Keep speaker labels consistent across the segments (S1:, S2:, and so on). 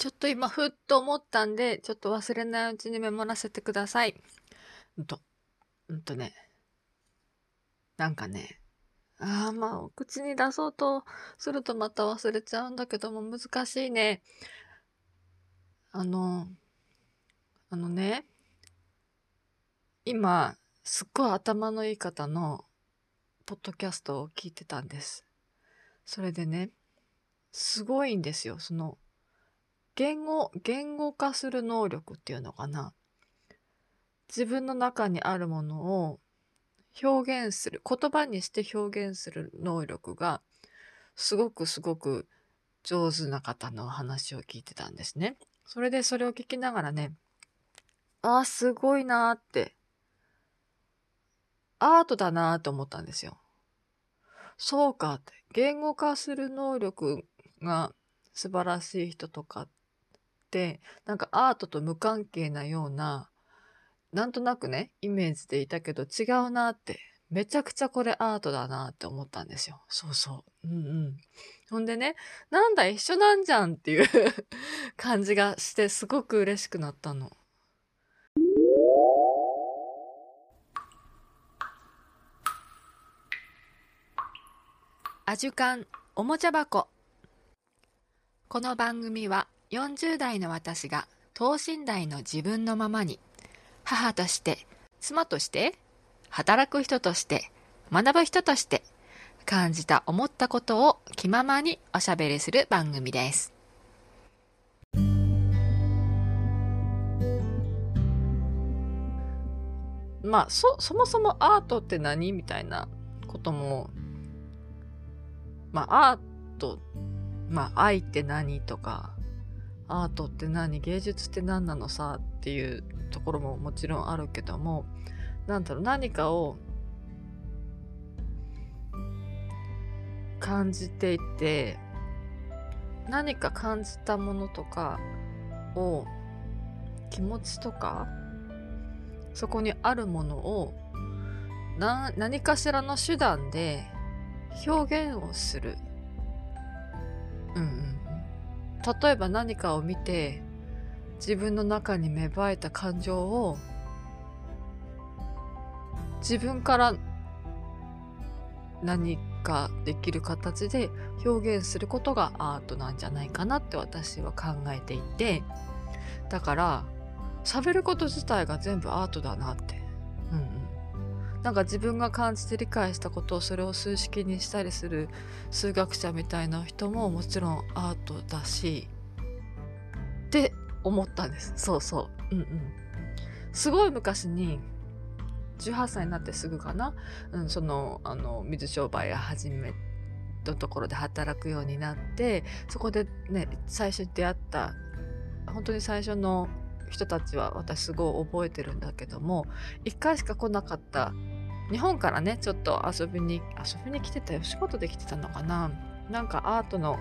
S1: ちょっと今ふっと思ったんで、ちょっと忘れないうちにメモらせてください。うんと、うんとね。なんかね。ああ、まあ、口に出そうとするとまた忘れちゃうんだけども難しいね。あの、あのね。今、すっごい頭のいい方のポッドキャストを聞いてたんです。それでね、すごいんですよ。その、言語、言語化する能力っていうのかな。自分の中にあるものを表現する、言葉にして表現する能力が、すごくすごく上手な方の話を聞いてたんですね。それでそれを聞きながらね、ああ、すごいなって、アートだなーって思ったんですよ。そうかって。言語化する能力が素晴らしい人とかって、なんかアートと無関係なような、なんとなくね、イメージでいたけど違うなって、めちゃくちゃこれアートだなって思ったんですよ。そうそう。うんうん。ほんでね、なんだ一緒なんじゃんっていう 感じがしてすごく嬉しくなったの。アジュカンおもちゃ箱この番組は40代の私が等身大の自分のままに母として妻として働く人として学ぶ人として感じた思ったことを気ままにおしゃべりする番組です。まあそそもそもアートって何みたいなこともまあ、アート、まあ、愛って何とか、アートって何？芸術って何なのさ？っていうところももちろんあるけども、なんだろう、何かを感じていて、何か感じたものとかを、気持ちとか、そこにあるものを、何かしらの手段で表現をする。うん。例えば何かを見て自分の中に芽生えた感情を自分から何かできる形で表現することがアートなんじゃないかなって私は考えていて。だから喋ること自体が全部アートだなってなんか自分が感じて理解したことをそれを数式にしたりする数学者みたいな人ももちろんアートだしって思ったんです。そうそう。うんうん。すごい昔に18歳になってすぐかな、うん、そのあの水商売や始めのところで働くようになってそこでね最初に出会った本当に最初の人たちは私すごい覚えてるんだけども1回しか来なかった日本からねちょっと遊びに遊びに来てたよ仕事で来てたのかな。なんかアートの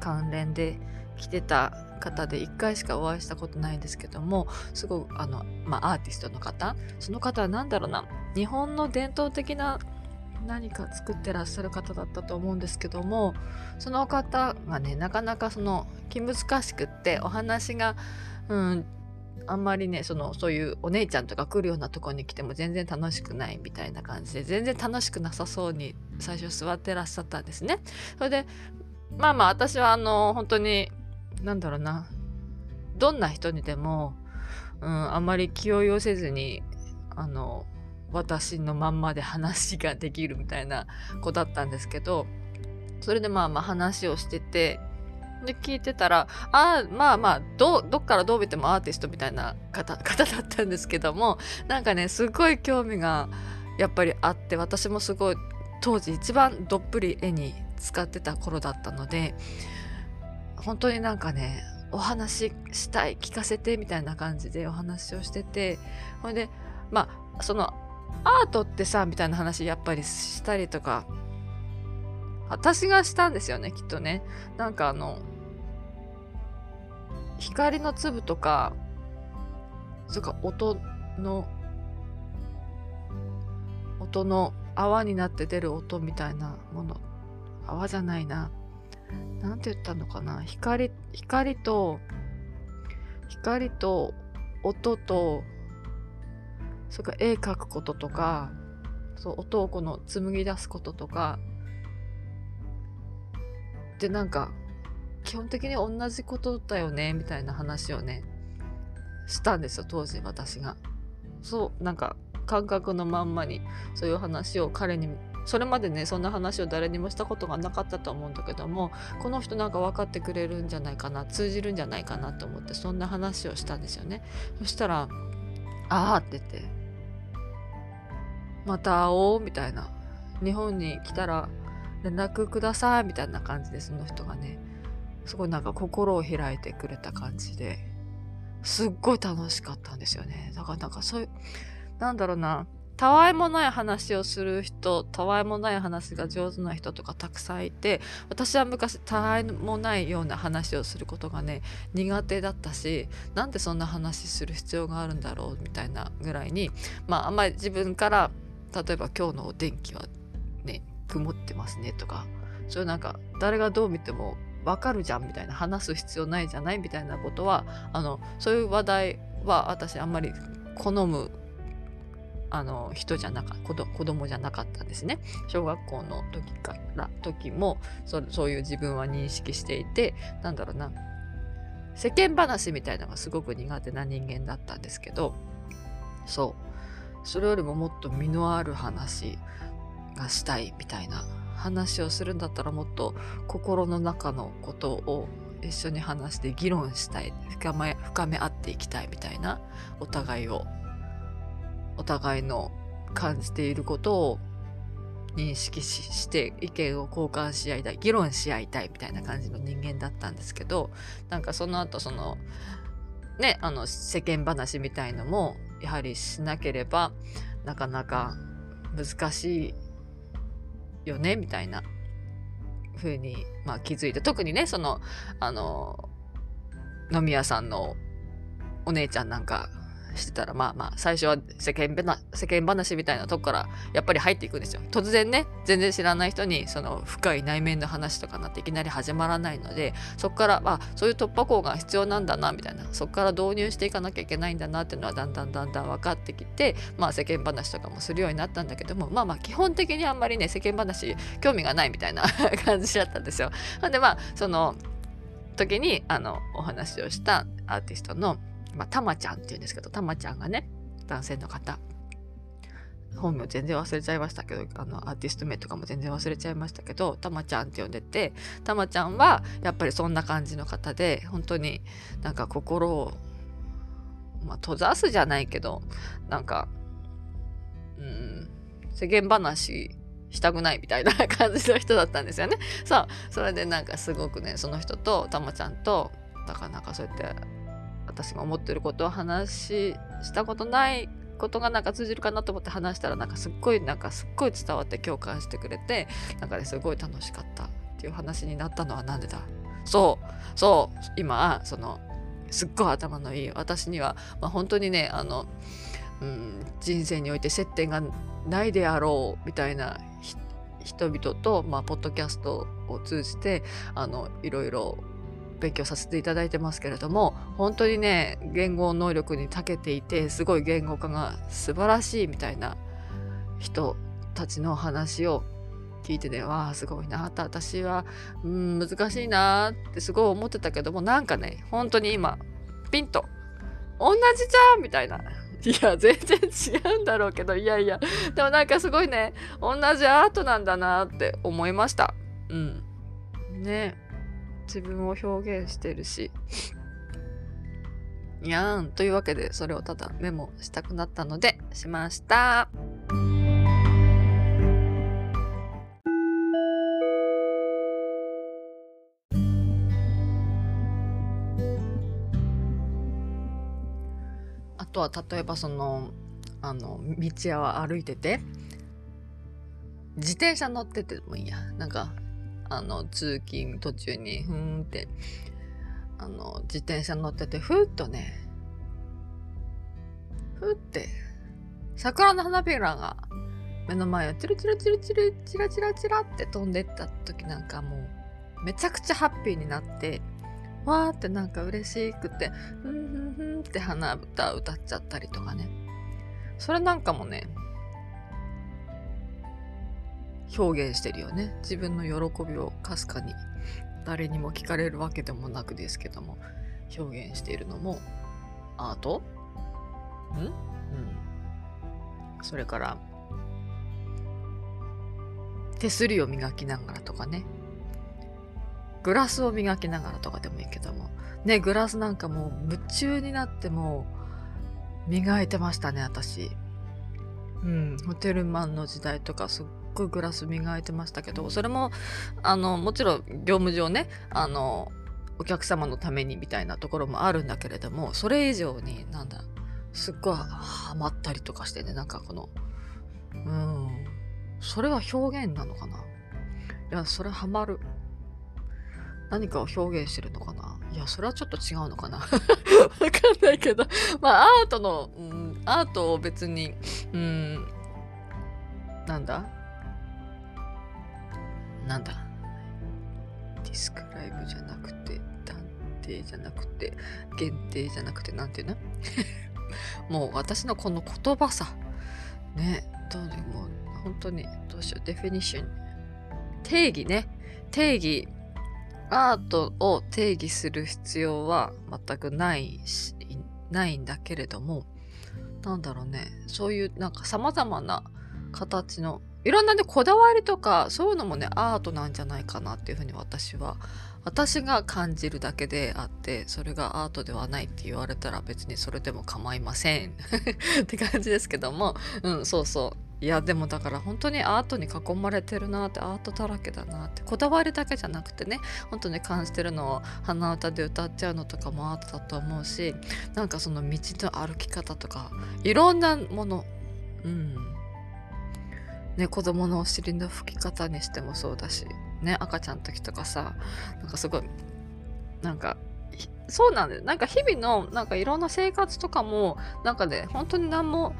S1: 関連で来てた方で1回しかお会いしたことないんですけどもすごいあの、まあ、アーティストの方その方は何だろうな日本の伝統的な何か作ってらっしゃる方だったと思うんですけどもその方がねなかなかその気難しくってお話が、うん、あんまりねそのそういうお姉ちゃんとか来るようなとこに来ても全然楽しくないみたいな感じで全然楽しくなさそうに最初座ってらっしゃったんですね。それでまあまあ私はあの本当になんだろうなどんな人にでも、うん、あんまり気を寄せずにあの私のまんまで話ができるみたいな子だったんですけどそれでまあまあ話をしててで聞いてたらああまあまあどどっからどう見てもアーティストみたいな方 方だったんですけどもなんかねすごい興味がやっぱりあって私もすごい当時一番どっぷり絵に使ってた頃だったので本当になんかねお話ししたい聞かせてみたいな感じでお話をしててほいでまあそのアートってさみたいな話やっぱりしたりとか私がしたんですよねきっとね。なんかあの光の粒とかそれか音の音の泡になって出る音みたいなもの。泡じゃないな。何て言ったのかな。光光と光と音とそれか絵描くこととかそう音をこの紡ぎ出すこととか。でなんか基本的に同じことだよねみたいな話をねしたんですよ当時私が。そうなんか感覚のまんまにそういう話を彼にそれまでねそんな話を誰にもしたことがなかったと思うんだけどもこの人なんか分かってくれるんじゃないかな通じるんじゃないかなと思ってそんな話をしたんですよね。そしたら「ああ」って言って「また会おう」みたいな。日本に来たら連絡くださいみたいな感じでその人がね。すごいなんか心を開いてくれた感じですっごい楽しかったんですよね。だからなんかそういうなんだろうな。たわいもない話をする人たわいもない話が上手な人とかたくさんいて私は昔たわいもないような話をすることがね苦手だったしなんでそんな話する必要があるんだろうみたいなぐらいにまああんまり自分から例えば今日のお天気はね曇ってますねとかそういうなんか誰がどう見てもわかるじゃんみたいな話す必要ないじゃない？みたいなことはあのそういう話題は私あんまり好むあの人じゃなか子子供じゃなかったんですね。小学校の時から時もそそういう自分は認識していてなんだろうな世間話みたいなのがすごく苦手な人間だったんですけどそう。それよりももっと身のある話がしたいみたいな話をするんだったらもっと心の中のことを一緒に話して議論したい深め深め合っていきたいみたいなお互いをお互いの感じていることを認識して意見を交換し合いたい議論し合いたいみたいな感じの人間だったんですけどなんかその後そのねあの世間話みたいのもやはりしなければなかなか難しいよねみたいな。風にまあ気づいて。特にねそのあの飲み屋さんのお姉ちゃんなんかしてたらまあまあ最初は世間世間話みたいなとこからやっぱり入っていくんですよ突然ね全然知らない人にその深い内面の話とかなっていきなり始まらないのでそこからあそういう突破口が必要なんだなみたいなそこから導入していかなきゃいけないんだなっていうのはだんだんだんだん分かってきてまあ世間話とかもするようになったんだけどもまあまあ基本的にあんまりね世間話興味がないみたいな 感じだったんですよ。でまあその時にあのお話をしたアーティストのまあ、たまちゃんっていうんですけど、たまちゃんがね、男性の方、本名全然忘れちゃいましたけど、あの、アーティスト名とかも全然忘れちゃいましたけど、たまちゃんって呼んでて、たまちゃんはやっぱりそんな感じの方で、本当になんか心を、まあ、閉ざすじゃないけど、なんか、うん、世間話したくないみたいな感じの人だったんですよね。そう。それでなんかすごくね、その人とたまちゃんと、だかなかそうやって私が思ってることを話したことないことがなんか通じるかなと思って話したらなんかすっごいなんかすっごい伝わって共感してくれてなんかねすごい楽しかったっていう話になったのは何でだ？そうそう今そのすっごい頭のいい私には、まあ、本当にねあの、うん、人生において接点がないであろうみたいな人々と、まあ、ポッドキャストを通じてあのいろいろ勉強させていただいてますけれども本当にね言語能力に長けていてすごい言語化が素晴らしいみたいな人たちの話を聞いてねわあすごいなって私はうん難しいなあってすごい思ってたけどもなんかね本当に今ピンと同じじゃんみたいな。いや全然違うんだろうけどいやいや。でもなんかすごいね同じアートなんだなって思いました。うん。ね。自分を表現してるしにゃーんというわけでそれをただメモしたくなったのでしました。あとは例えばそのあの道屋を歩いてて自転車乗っててもいいや。なんかあの通勤途中にふーんってあの自転車乗っててふーっとねふーって桜の花びらが目の前をチルチルチルチルチラチラチラって飛んでった時なんかもうめちゃくちゃハッピーになってわーってなんか嬉しくてふんふんふんって鼻歌歌っちゃったりとかね。それなんかもね表現してるよね。自分の喜びをかすかに誰にも聞かれるわけでもなくですけども表現しているのもアート？ん？うん。それから手すりを磨きながらとかね。グラスを磨きながらとかでもいいけども。ねグラスなんかもう夢中になっても磨いてましたね私。うん。ホテルマンの時代とかすっごいグラス磨いてましたけどそれもあのもちろん業務上ねあのお客様のためにみたいなところもあるんだけれどもそれ以上になんだすっごいハマったりとかしてねなんかこのうんそれは表現なのかな？いやそれハマる。何かを表現してるのかな？いやそれはちょっと違うのかな？わかんないけど。まあアートの、うん、アートを別にうんなんだ？なんだ。ディスクライブじゃなくて断定じゃなくて限定じゃなくてなんていうの？もう私のこの言葉さ。ねどうでも本当にどうしよう。デフィニッション定義ね。定義アートを定義する必要は全くないしないんだけれどもなんだろうね。そういうなんか様々な形のいろんなねこだわりとかそういうのもねアートなんじゃないかなっていうふうに私は私が感じるだけであってそれがアートではないって言われたら別にそれでも構いません。って感じですけども。うんそうそう。いやでもだから本当にアートに囲まれてるなってアートだらけだなってこだわりだけじゃなくてね本当に感じてるのを鼻歌で歌っちゃうのとかもアートだと思うしなんかその道の歩き方とかいろんなもの。うん。ね、子供のお尻の拭き方にしてもそうだし、ね、赤ちゃんの時とかさ、なんかすごい、なんか、そうなんだよ。なんか日々の、なんかいろんな生活とかも、なんかね、本当に何も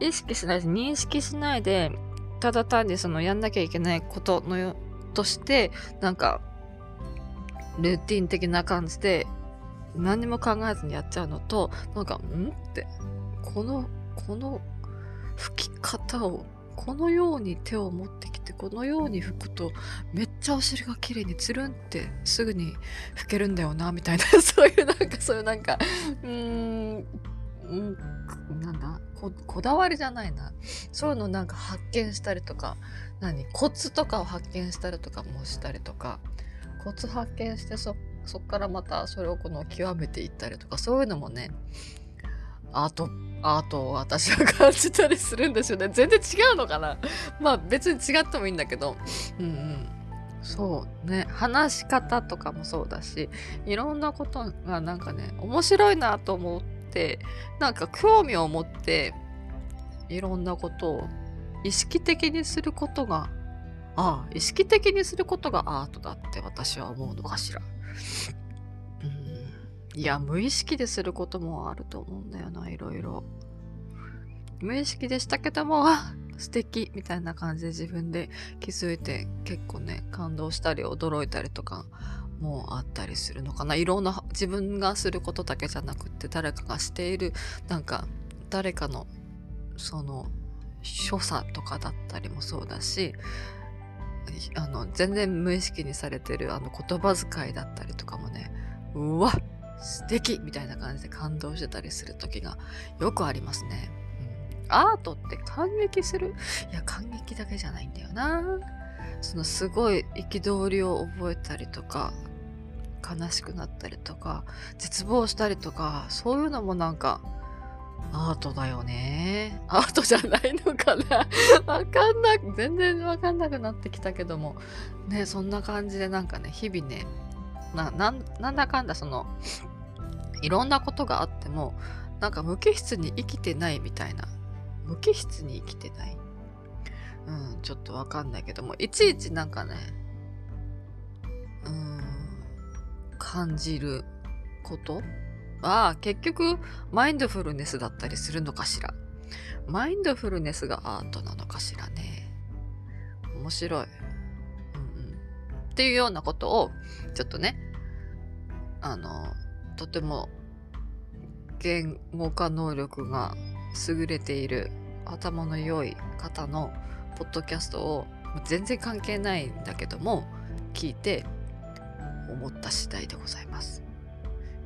S1: 意識しないし、認識しないで、ただ単にそのやんなきゃいけないことのよ、として、なんか、ルーティン的な感じで、何も考えずにやっちゃうのと、なんか、んって、この、この吹き方をこのように手を持ってきてこのように拭くとめっちゃお尻が綺麗につるんってすぐに拭けるんだよなみたいな そういうなんかそういうなんかうーんなんだこだわりじゃないな。そういうのなんか発見したりとか何コツとかを発見したりとかもしたりとかコツ発見してそそっからまたそれをこの極めていったりとかそういうのもねアートアートを私は感じたりするんですよね。全然違うのかな？まあ別に違ってもいいんだけど。うんうん。そうね。話し方とかもそうだしいろんなことがなんかね面白いなと思ってなんか興味を持っていろんなことを意識的にすることがああ意識的にすることがアートだって私は思うのかしら。いや、無意識ですることもあると思うんだよな、いろいろ。無意識でしたけども、あ 素敵みたいな感じで自分で気づいて結構ね、感動したり驚いたりとかもあったりするのかな。いろんな自分がすることだけじゃなくって誰かがしている、なんか誰かのその所作とかだったりもそうだし、あの全然無意識にされてるあの言葉遣いだったりとかもねうわっ素敵みたいな感じで感動してたりする時がよくありますね。うん、アートって感激する？いや感激だけじゃないんだよな。そのすごい憤りを覚えたりとか悲しくなったりとか絶望したりとかそういうのもなんかアートだよね。アートじゃないのかな わかんなく、全然わかんなくなってきたけども、ね、そんな感じでなんかね、日々ね、な、なんだかんだその、いろんなことがあっても、なんか無機質に生きてないみたいな。無機質に生きてない。うん、ちょっとわかんないけども、いちいちなんかね、うん、感じることは結局マインドフルネスだったりするのかしら。マインドフルネスがアートなのかしらね。面白い。うんうん。っていうようなことをちょっとねあのとても言語化能力が優れている頭の良い方のポッドキャストを全然関係ないんだけども聞いて思った次第でございます。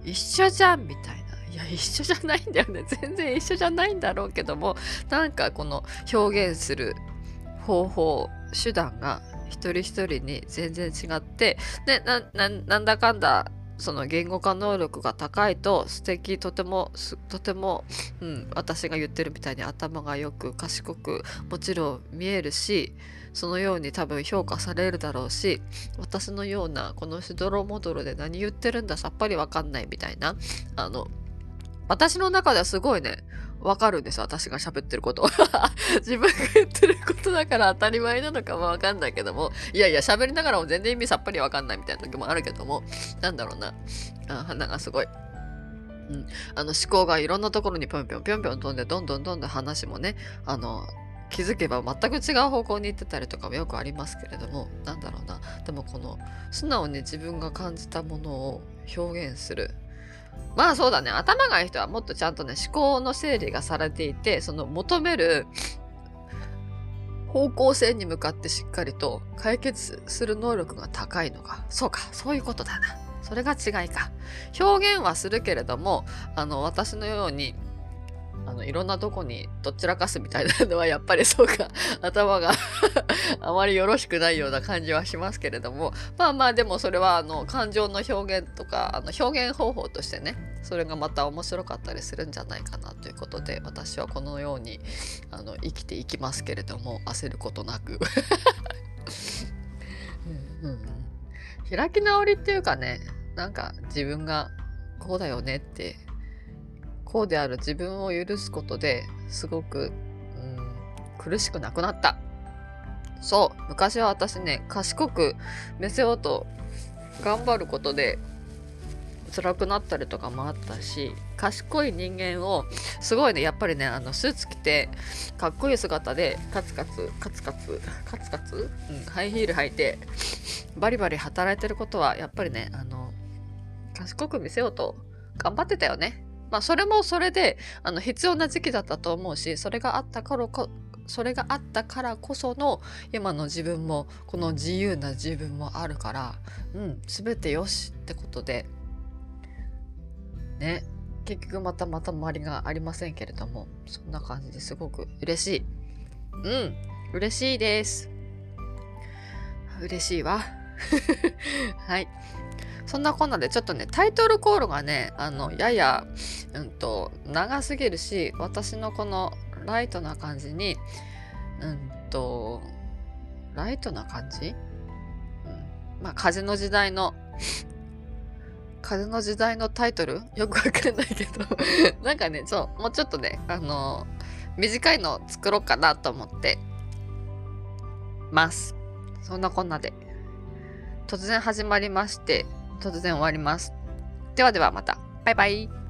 S1: 一緒じゃんみたいな。いや、一緒じゃないんだよね。全然一緒じゃないんだろうけども、なんかこの表現する方法、手段が一人一人に全然違って、で、なんだかんだその言語化能力が高いと素敵とてもとても、うん、私が言ってるみたいに頭がよく賢くもちろん見えるしそのように多分評価されるだろうし私のようなこのしどろもどろで何言ってるんださっぱりわかんないみたいな。あの私の中ではすごいねわかるんです私が喋ってること。自分が言ってることだから当たり前なのかもわかんないけども、いやいや喋りながらも全然意味さっぱりわかんないみたいな時もあるけども、なんだろうな。あ鼻がすごい。うん、あの思考がいろんなところにぴょんぴょんぴょんぴょん飛んで、どんどんどんどん話もね、あの、気づけば全く違う方向に行ってたりとかもよくありますけれども、なんだろうな。でもこの素直に自分が感じたものを表現する。まあそうだね。頭がいい人はもっとちゃんとね、思考の整理がされていて、その求める方向性に向かってしっかりと解決する能力が高いのか。そうか、そういうことだな。それが違いか。表現はするけれども、あの、私のようにのいろんなとこにどちらかすみたいなのはやっぱりそうか 頭が あまりよろしくないような感じはしますけれどもまあまあでもそれはあの感情の表現とかあの表現方法としてねそれがまた面白かったりするんじゃないかなということで私はこのようにあの生きていきますけれども焦ることなく。うん、開き直りっていうかねなんか自分がこうだよねってこうである自分を許すことですごく、うん、苦しくなくなった。そう、昔は私ね、賢く見せようと頑張ることで辛くなったりとかもあったし、賢い人間を、すごいね、やっぱりね、あの、スーツ着て、かっこいい姿で、カツカツ、カツカツ、カツカツ、うん、ハイヒール履いて、バリバリ働いてることは、やっぱりね、あの、賢く見せようと頑張ってたよね。まあそれもそれであの必要な時期だったと思うしそれがあったからこそれがあったからこその今の自分もこの自由な自分もあるからうん全てよしってことでね。結局またまた周りがありませんけれどもそんな感じですごく嬉しい。うん嬉しいです。嬉しいわ。はい。そんなこんなでちょっとね、タイトルコールがね、あの、やや、うんと、長すぎるし、私のこのライトな感じに、うんと、ライトな感じ？うん。まあ、風の時代の、風の時代のタイトル？よくわかんないけど なんかね、そう、もうちょっとね、あの短いの作ろうかなと思ってます。そんなこんなで。突然始まりまして、突然終わります。ではではまた。バイバイ。